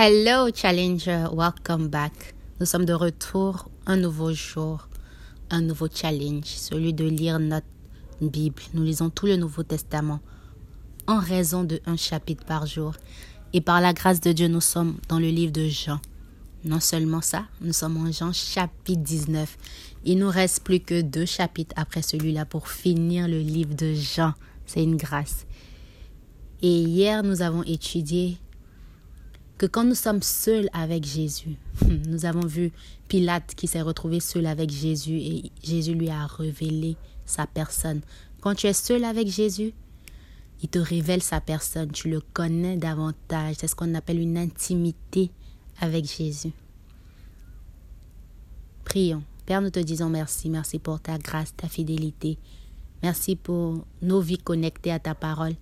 Hello Challenger, welcome back. Nous sommes de retour, un nouveau jour, un nouveau challenge, celui de lire notre Bible. Nous lisons tout le Nouveau Testament en raison de un chapitre par jour. Et par la grâce de Dieu, nous sommes dans le livre de Jean. Non seulement ça, nous sommes en Jean chapitre 19. Il nous reste plus que deux chapitres après celui-là pour finir le livre de Jean. C'est une grâce. Et hier, nous avons étudié que quand nous sommes seuls avec Jésus, nous avons vu Pilate qui s'est retrouvé seul avec Jésus et Jésus lui a révélé sa personne. Quand tu es seul avec Jésus, il te révèle sa personne, tu le connais davantage. C'est ce qu'on appelle une intimité avec Jésus. Prions. Père, nous te disons merci. Merci pour ta grâce, ta fidélité. Merci pour nos vies connectées à ta parole,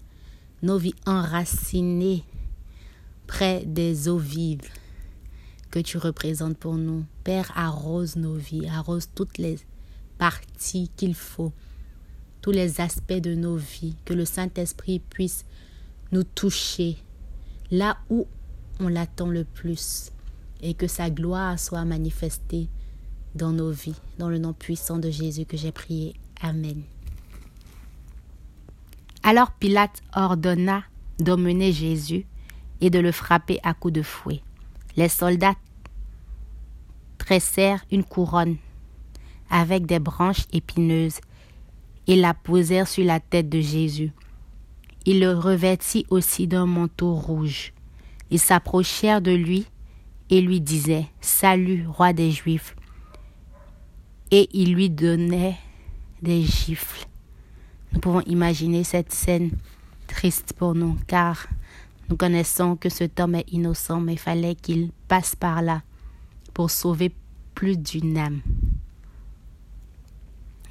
nos vies enracinées près des eaux vives que tu représentes pour nous. Père, arrose nos vies, arrose toutes les parties qu'il faut, tous les aspects de nos vies, que le Saint-Esprit puisse nous toucher là où on l'attend le plus et que sa gloire soit manifestée dans nos vies. Dans le nom puissant de Jésus que j'ai prié. Amen. Alors Pilate ordonna d'emmener Jésus et de le frapper à coups de fouet. Les soldats tressèrent une couronne avec des branches épineuses et la posèrent sur la tête de Jésus. Ils le revêtit aussi d'un manteau rouge. Ils s'approchèrent de lui et lui disaient Salut, roi des Juifs. Et ils lui donnaient des gifles. Nous pouvons imaginer cette scène triste pour nous, car nous connaissons que cet homme est innocent, mais il fallait qu'il passe par là pour sauver plus d'une âme.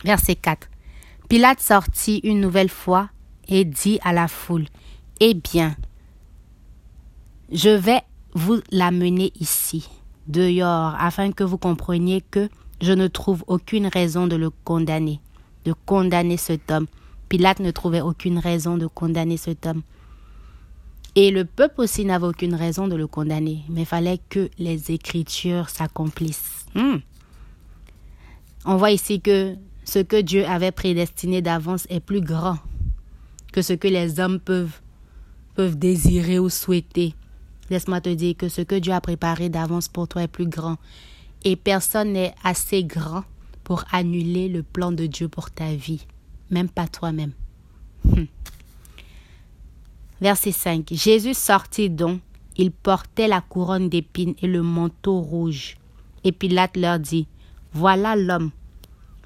Verset 4. Pilate sortit une nouvelle fois et dit à la foule, Eh bien, je vais vous l'amener ici, dehors, afin que vous compreniez que je ne trouve aucune raison de le condamner, de condamner cet homme. Pilate ne trouvait aucune raison de condamner cet homme. Et le peuple aussi n'avait aucune raison de le condamner, mais il fallait que les Écritures s'accomplissent. Hmm. On voit ici que ce que Dieu avait prédestiné d'avance est plus grand que ce que les hommes peuvent, peuvent désirer ou souhaiter. Laisse-moi te dire que ce que Dieu a préparé d'avance pour toi est plus grand. Et personne n'est assez grand pour annuler le plan de Dieu pour ta vie, même pas toi-même. Hmm. Verset 5. Jésus sortit donc, il portait la couronne d'épines et le manteau rouge. Et Pilate leur dit, Voilà l'homme.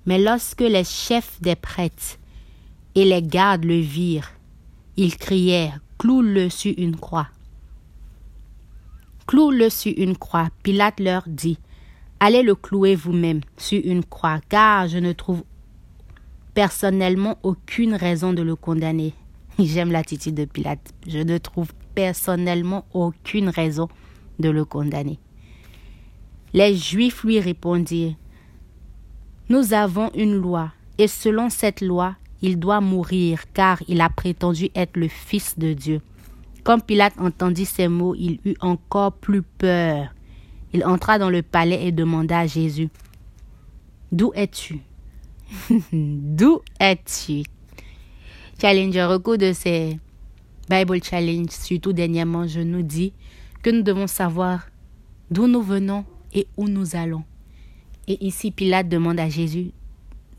Mais lorsque les chefs des prêtres et les gardes le virent, ils crièrent, Cloue-le sur une croix. Cloue-le sur une croix. Pilate leur dit, Allez le clouer vous-même sur une croix, car je ne trouve personnellement aucune raison de le condamner. J'aime l'attitude de Pilate. Je ne trouve personnellement aucune raison de le condamner. Les Juifs lui répondirent, Nous avons une loi, et selon cette loi, il doit mourir, car il a prétendu être le Fils de Dieu. Comme Pilate entendit ces mots, il eut encore plus peur. Il entra dans le palais et demanda à Jésus, D'où es-tu? D'où es-tu Challenger, au cours de ces Bible Challenge, surtout dernièrement, je nous dis que nous devons savoir d'où nous venons et où nous allons. Et ici, Pilate demande à Jésus,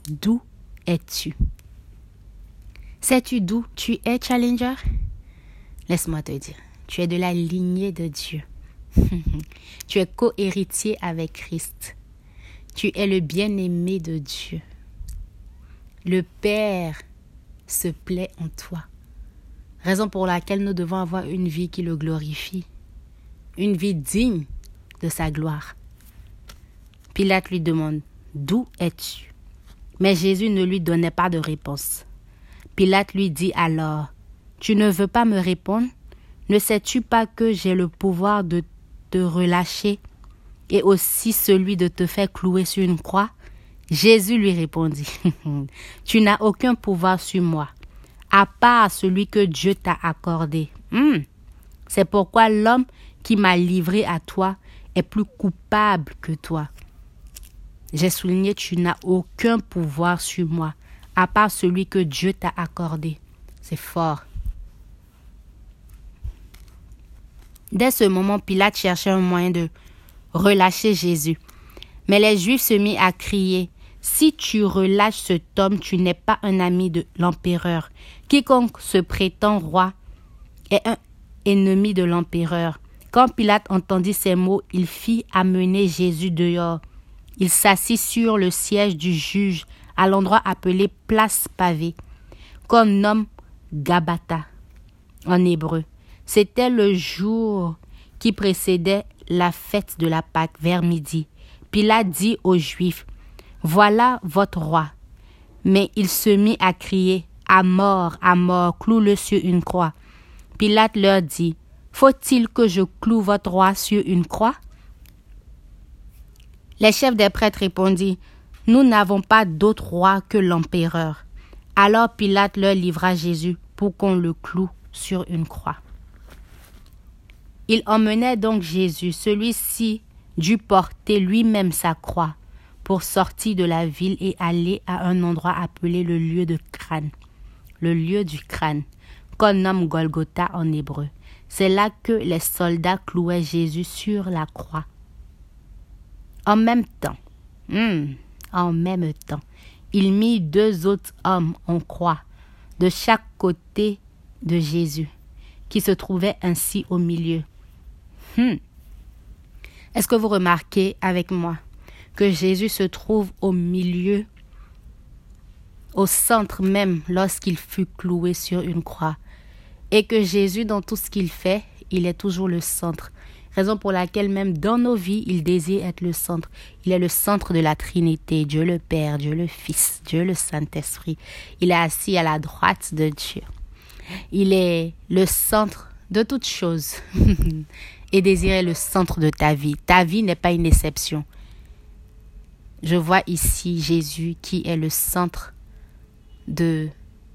d'où es-tu? Sais-tu d'où tu es, Challenger? Laisse-moi te dire, tu es de la lignée de Dieu. tu es co-héritier avec Christ. Tu es le bien-aimé de Dieu. Le Père se plaît en toi. Raison pour laquelle nous devons avoir une vie qui le glorifie, une vie digne de sa gloire. Pilate lui demande, D'où es-tu? Mais Jésus ne lui donnait pas de réponse. Pilate lui dit alors, Tu ne veux pas me répondre? Ne sais-tu pas que j'ai le pouvoir de te relâcher et aussi celui de te faire clouer sur une croix? Jésus lui répondit, Tu n'as aucun pouvoir sur moi, à part celui que Dieu t'a accordé. Hmm. C'est pourquoi l'homme qui m'a livré à toi est plus coupable que toi. J'ai souligné, tu n'as aucun pouvoir sur moi, à part celui que Dieu t'a accordé. C'est fort. Dès ce moment, Pilate cherchait un moyen de relâcher Jésus. Mais les Juifs se mirent à crier Si tu relâches cet homme, tu n'es pas un ami de l'empereur. Quiconque se prétend roi est un ennemi de l'empereur. Quand Pilate entendit ces mots, il fit amener Jésus dehors. Il s'assit sur le siège du juge à l'endroit appelé place pavée, qu'on nomme Gabata en hébreu. C'était le jour qui précédait la fête de la Pâque vers midi. Pilate dit aux Juifs, Voilà votre roi. Mais il se mit à crier, À mort, à mort, cloue-le sur une croix. Pilate leur dit, Faut-il que je cloue votre roi sur une croix? Les chefs des prêtres répondirent, Nous n'avons pas d'autre roi que l'empereur. Alors Pilate leur livra Jésus pour qu'on le cloue sur une croix. Il emmenait donc Jésus, celui-ci dut porter lui-même sa croix pour sortir de la ville et aller à un endroit appelé le lieu de crâne, le lieu du crâne, qu'on nomme Golgotha en hébreu. C'est là que les soldats clouaient Jésus sur la croix. En même temps, hmm, en même temps, il mit deux autres hommes en croix de chaque côté de Jésus, qui se trouvaient ainsi au milieu. Hmm. Est-ce que vous remarquez avec moi que Jésus se trouve au milieu, au centre même lorsqu'il fut cloué sur une croix et que Jésus, dans tout ce qu'il fait, il est toujours le centre. Raison pour laquelle même dans nos vies, il désire être le centre. Il est le centre de la Trinité, Dieu le Père, Dieu le Fils, Dieu le Saint-Esprit. Il est assis à la droite de Dieu. Il est le centre de toutes choses. et désirer le centre de ta vie. Ta vie n'est pas une exception. Je vois ici Jésus qui est le centre de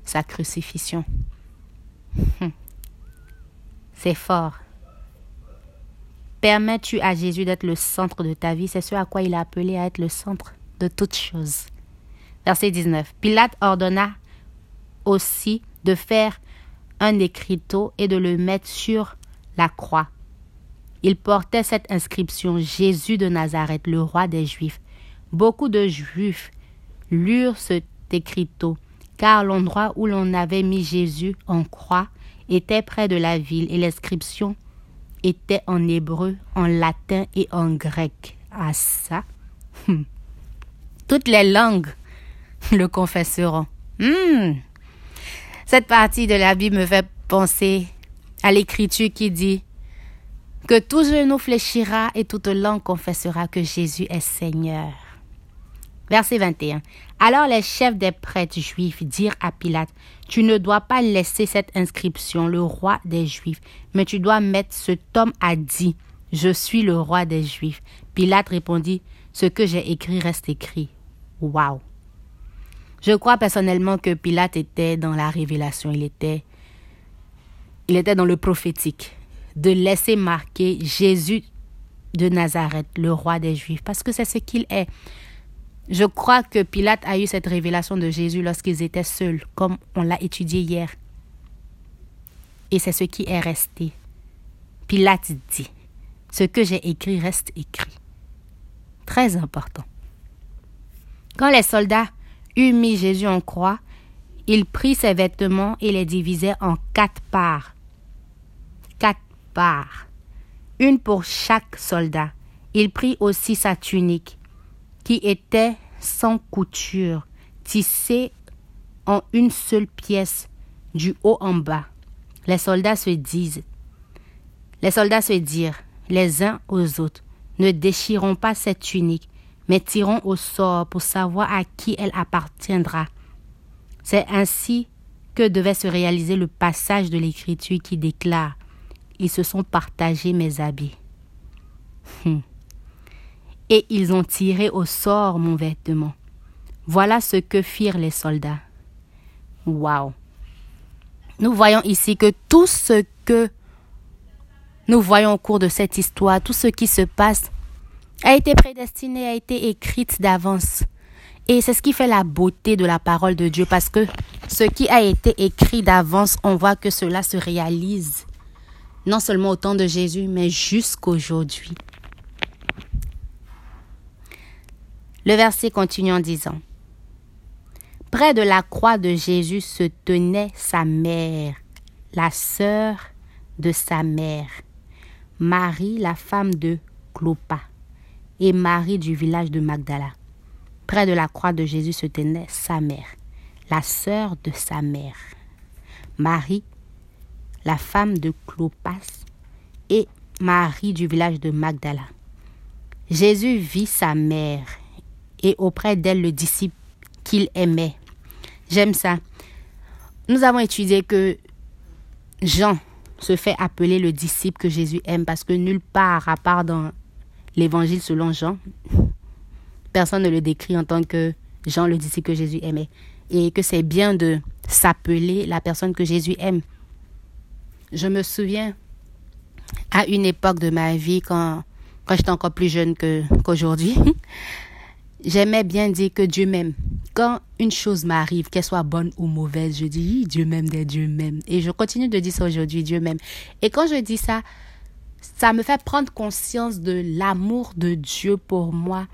sa crucifixion. C'est fort. Permets-tu à Jésus d'être le centre de ta vie? C'est ce à quoi il a appelé à être le centre de toutes choses. Verset 19. Pilate ordonna aussi de faire un écriteau et de le mettre sur la croix. Il portait cette inscription Jésus de Nazareth, le roi des Juifs. Beaucoup de Juifs lurent cet écriteau, car l'endroit où l'on avait mis Jésus en croix était près de la ville et l'inscription était en hébreu, en latin et en grec. Ah ça? Hmm. Toutes les langues le confesseront. Hmm. Cette partie de la Bible me fait penser à l'écriture qui dit que tout genou fléchira et toute langue confessera que Jésus est Seigneur. Verset 21. Alors les chefs des prêtres juifs dirent à Pilate, Tu ne dois pas laisser cette inscription, le roi des Juifs, mais tu dois mettre cet homme a dit, Je suis le roi des Juifs. Pilate répondit, Ce que j'ai écrit reste écrit. Waouh. Je crois personnellement que Pilate était dans la révélation, il était, il était dans le prophétique de laisser marquer Jésus de Nazareth, le roi des Juifs, parce que c'est ce qu'il est. Je crois que Pilate a eu cette révélation de Jésus lorsqu'ils étaient seuls, comme on l'a étudié hier. Et c'est ce qui est resté. Pilate dit, ce que j'ai écrit reste écrit. Très important. Quand les soldats eurent mis Jésus en croix, il prit ses vêtements et les divisait en quatre parts. Quatre une pour chaque soldat. Il prit aussi sa tunique, qui était sans couture, tissée en une seule pièce, du haut en bas. Les soldats se disent, les soldats se dirent les uns aux autres, ne déchirons pas cette tunique, mais tirons au sort pour savoir à qui elle appartiendra. C'est ainsi que devait se réaliser le passage de l'Écriture qui déclare ils se sont partagés mes habits. Hmm. Et ils ont tiré au sort mon vêtement. Voilà ce que firent les soldats. Waouh. Nous voyons ici que tout ce que nous voyons au cours de cette histoire, tout ce qui se passe a été prédestiné, a été écrite d'avance. Et c'est ce qui fait la beauté de la parole de Dieu parce que ce qui a été écrit d'avance, on voit que cela se réalise non seulement au temps de Jésus, mais jusqu'aujourd'hui. Le verset continue en disant, Près de la croix de Jésus se tenait sa mère, la sœur de sa mère, Marie, la femme de Clopas, et Marie du village de Magdala. Près de la croix de Jésus se tenait sa mère, la sœur de sa mère, Marie, la femme de Clopas, et Marie du village de Magdala. Jésus vit sa mère et auprès d'elle le disciple qu'il aimait. J'aime ça. Nous avons étudié que Jean se fait appeler le disciple que Jésus aime parce que nulle part, à part dans l'évangile selon Jean, personne ne le décrit en tant que Jean, le disciple que Jésus aimait. Et que c'est bien de s'appeler la personne que Jésus aime. Je me souviens à une époque de ma vie, quand, quand j'étais encore plus jeune qu'aujourd'hui, j'aimais bien dire que Dieu m'aime. Quand une chose m'arrive, qu'elle soit bonne ou mauvaise, je dis Dieu m'aime, Dieu m'aime. Et je continue de dire ça aujourd'hui, Dieu m'aime. Et quand je dis ça, ça me fait prendre conscience de l'amour de Dieu pour moi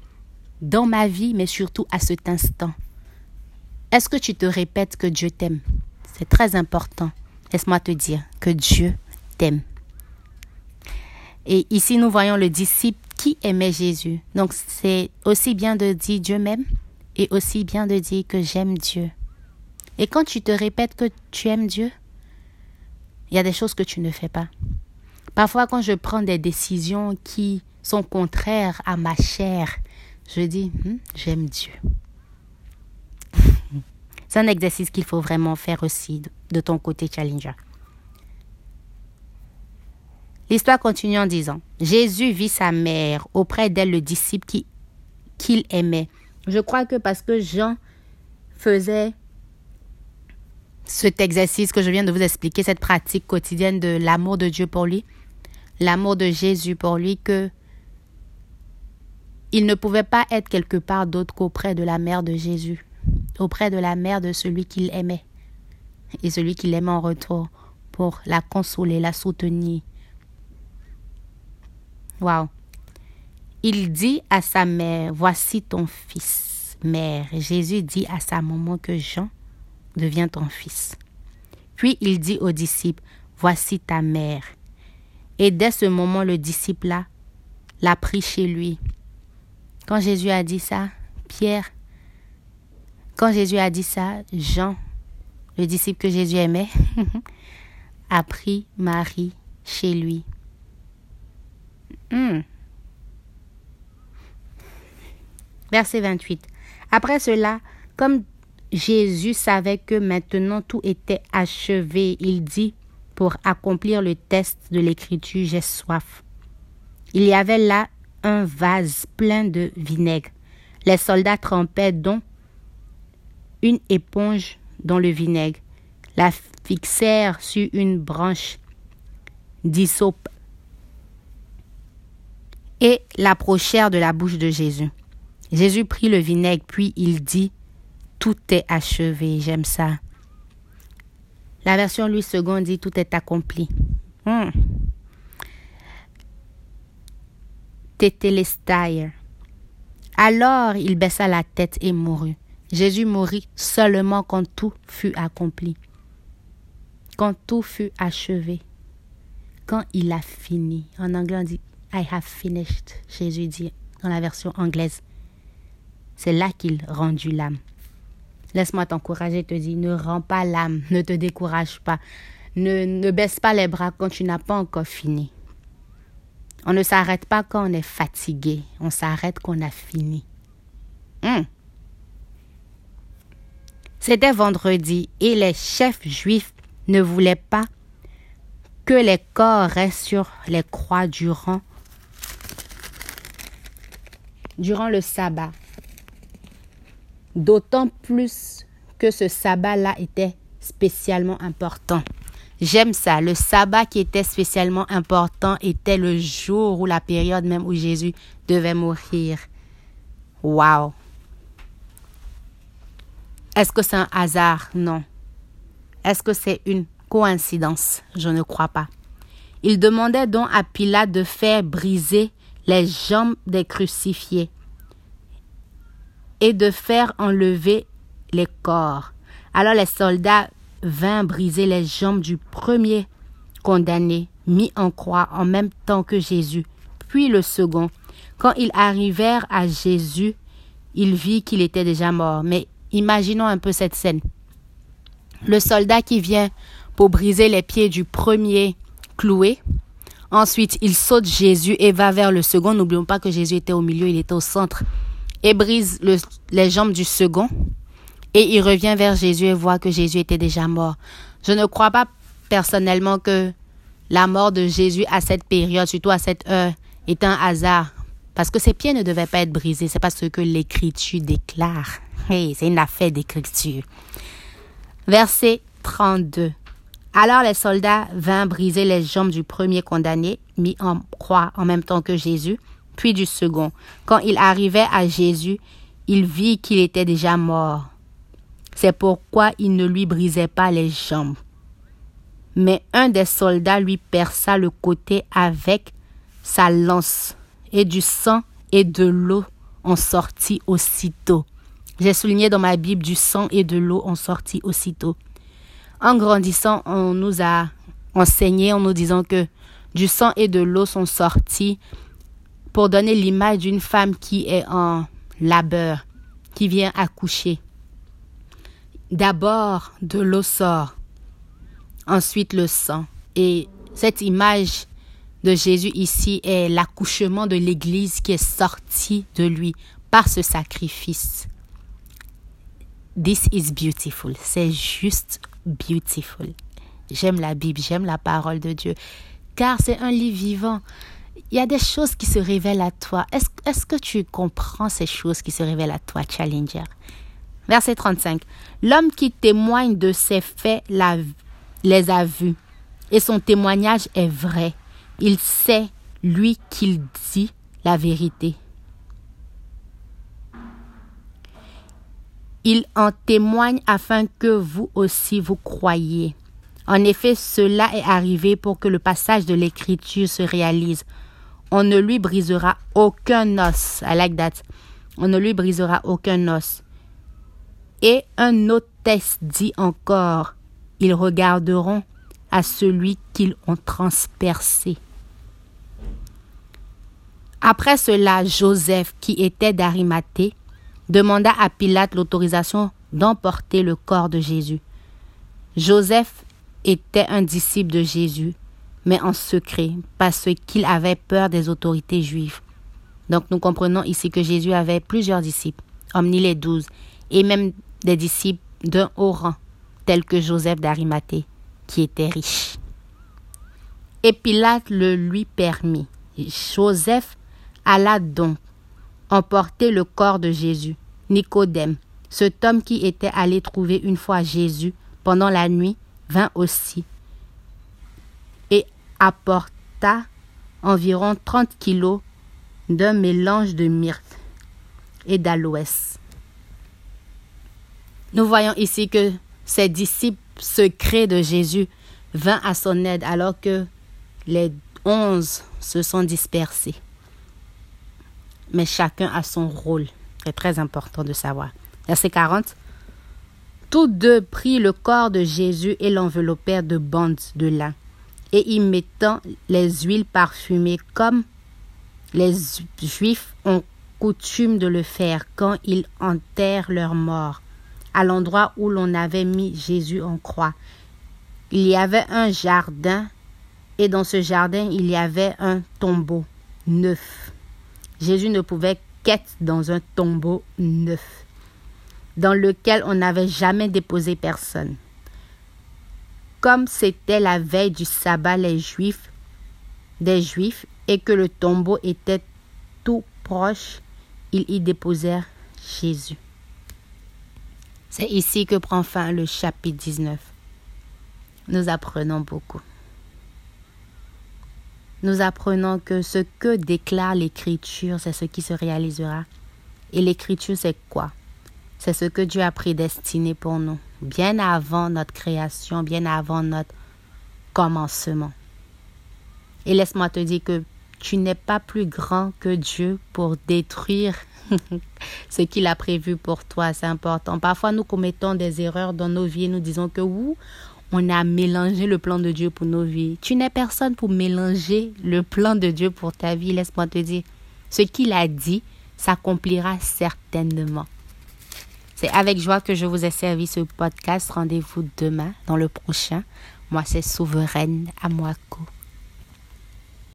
dans ma vie, mais surtout à cet instant. Est-ce que tu te répètes que Dieu t'aime? C'est très important. Laisse-moi te dire que Dieu t'aime. Et ici, nous voyons le disciple qui aimait Jésus. Donc, c'est aussi bien de dire Dieu m'aime et aussi bien de dire que j'aime Dieu. Et quand tu te répètes que tu aimes Dieu, il y a des choses que tu ne fais pas. Parfois, quand je prends des décisions qui sont contraires à ma chair, je dis, hmm, j'aime Dieu. C'est un exercice qu'il faut vraiment faire aussi de ton côté, Challenger. L'histoire continue en disant, Jésus vit sa mère auprès d'elle le disciple qu'il aimait. Je crois que parce que Jean faisait cet exercice que je viens de vous expliquer, cette pratique quotidienne de l'amour de Dieu pour lui, l'amour de Jésus pour lui, que il ne pouvait pas être quelque part d'autre qu'auprès de la mère de Jésus, auprès de la mère de celui qu'il aimait et celui qu'il aimait en retour pour la consoler, la soutenir, Wow. Il dit à sa mère, voici ton fils. Mère, Jésus dit à sa maman que Jean devient ton fils. Puis il dit aux disciples, voici ta mère. Et dès ce moment, le disciple-là l'a pris chez lui. Quand Jésus a dit ça, Pierre, quand Jésus a dit ça, Jean, le disciple que Jésus aimait, a pris Marie chez lui. Hmm. Verset 28. Après cela, comme Jésus savait que maintenant tout était achevé, il dit, pour accomplir le test de l'écriture, j'ai soif. Il y avait là un vase plein de vinaigre. Les soldats trempaient donc une éponge dans le vinaigre, la fixèrent sur une branche d'hysope et l'approchèrent de la bouche de Jésus. Jésus prit le vinaigre, puis il dit, Tout est achevé, j'aime ça. La version Louis II dit, Tout est accompli. Hmm. Alors il baissa la tête et mourut. Jésus mourut seulement quand tout fut accompli, quand tout fut achevé, quand il a fini. En anglais, on dit I have finished, Jésus dit dans la version anglaise. C'est là qu'il rendit l'âme. Laisse-moi t'encourager, te dit, ne rends pas l'âme, ne te décourage pas, ne, ne baisse pas les bras quand tu n'as pas encore fini. On ne s'arrête pas quand on est fatigué, on s'arrête quand on a fini. Hmm. C'était vendredi et les chefs juifs ne voulaient pas que les corps restent sur les croix durant durant le sabbat. D'autant plus que ce sabbat-là était spécialement important. J'aime ça. Le sabbat qui était spécialement important était le jour ou la période même où Jésus devait mourir. Wow. Est-ce que c'est un hasard? Non. Est-ce que c'est une coïncidence? Je ne crois pas. Il demandait donc à Pilate de faire briser les jambes des crucifiés et de faire enlever les corps. Alors les soldats vinrent briser les jambes du premier condamné, mis en croix en même temps que Jésus, puis le second. Quand ils arrivèrent à Jésus, il vit qu'il était déjà mort. Mais imaginons un peu cette scène. Le soldat qui vient pour briser les pieds du premier cloué. Ensuite, il saute Jésus et va vers le second. N'oublions pas que Jésus était au milieu, il était au centre. Et brise les jambes du second. Et il revient vers Jésus et voit que Jésus était déjà mort. Je ne crois pas personnellement que la mort de Jésus à cette période, surtout à cette heure, est un hasard. Parce que ses pieds ne devaient pas être brisés. C'est pas ce que l'Écriture déclare. Hey, c'est une affaire d'Écriture. Verset 32. Alors les soldats vinrent briser les jambes du premier condamné, mis en croix en même temps que Jésus, puis du second. Quand il arrivait à Jésus, il vit qu'il était déjà mort. C'est pourquoi il ne lui brisait pas les jambes. Mais un des soldats lui perça le côté avec sa lance, et du sang et de l'eau ont sorti aussitôt. J'ai souligné dans ma Bible du sang et de l'eau ont sorti aussitôt. En grandissant, on nous a enseigné en nous disant que du sang et de l'eau sont sortis pour donner l'image d'une femme qui est en labeur, qui vient accoucher. D'abord, de l'eau sort, ensuite le sang. Et cette image de Jésus ici est l'accouchement de l'Église qui est sortie de lui par ce sacrifice. This is beautiful. C'est juste beautiful. J'aime la Bible, j'aime la parole de Dieu, car c'est un livre vivant. Il y a des choses qui se révèlent à toi. Est-ce est que tu comprends ces choses qui se révèlent à toi, Challenger? Verset 35. L'homme qui témoigne de ces faits la, les a vus, et son témoignage est vrai. Il sait, lui, qu'il dit la vérité. Il en témoigne afin que vous aussi vous croyiez. En effet, cela est arrivé pour que le passage de l'Écriture se réalise. On ne lui brisera aucun os. I like that. On ne lui brisera aucun os. Et un autre dit encore, ils regarderont à celui qu'ils ont transpercé. Après cela, Joseph, qui était d'Arimathée, demanda à Pilate l'autorisation d'emporter le corps de Jésus. Joseph était un disciple de Jésus, mais en secret, parce qu'il avait peur des autorités juives. Donc nous comprenons ici que Jésus avait plusieurs disciples, omni les douze, et même des disciples d'un haut rang, tels que Joseph d'Arimathée, qui était riche. Et Pilate le lui permit. Joseph alla donc emporter le corps de Jésus. Nicodème, cet homme qui était allé trouver une fois Jésus pendant la nuit, vint aussi et apporta environ 30 kilos d'un mélange de myrte et d'aloès. Nous voyons ici que ces disciples secrets de Jésus vinrent à son aide alors que les onze se sont dispersés. Mais chacun a son rôle. C'est très important de savoir. Verset 40. Tous deux prirent le corps de Jésus et l'enveloppèrent de bandes de lin, et y mettant les huiles parfumées comme les Juifs ont coutume de le faire quand ils enterrent leurs morts, à l'endroit où l'on avait mis Jésus en croix. Il y avait un jardin, et dans ce jardin il y avait un tombeau neuf. Jésus ne pouvait quête dans un tombeau neuf, dans lequel on n'avait jamais déposé personne. Comme c'était la veille du sabbat les Juifs, des Juifs, et que le tombeau était tout proche, ils y déposèrent Jésus. C'est ici que prend fin le chapitre 19. nous apprenons beaucoup. Nous apprenons que ce que déclare l'Écriture, c'est ce qui se réalisera. Et l'Écriture, c'est quoi? C'est ce que Dieu a prédestiné pour nous, bien avant notre création, bien avant notre commencement. Et laisse-moi te dire que tu n'es pas plus grand que Dieu pour détruire ce qu'il a prévu pour toi. C'est important. Parfois, nous commettons des erreurs dans nos vies et nous disons que oui, on a mélangé le plan de Dieu pour nos vies. Tu n'es personne pour mélanger le plan de Dieu pour ta vie. Laisse-moi te dire, ce qu'il a dit s'accomplira certainement. C'est avec joie que je vous ai servi ce podcast. Rendez-vous demain dans le prochain. Moi, c'est Souveraine Amouako.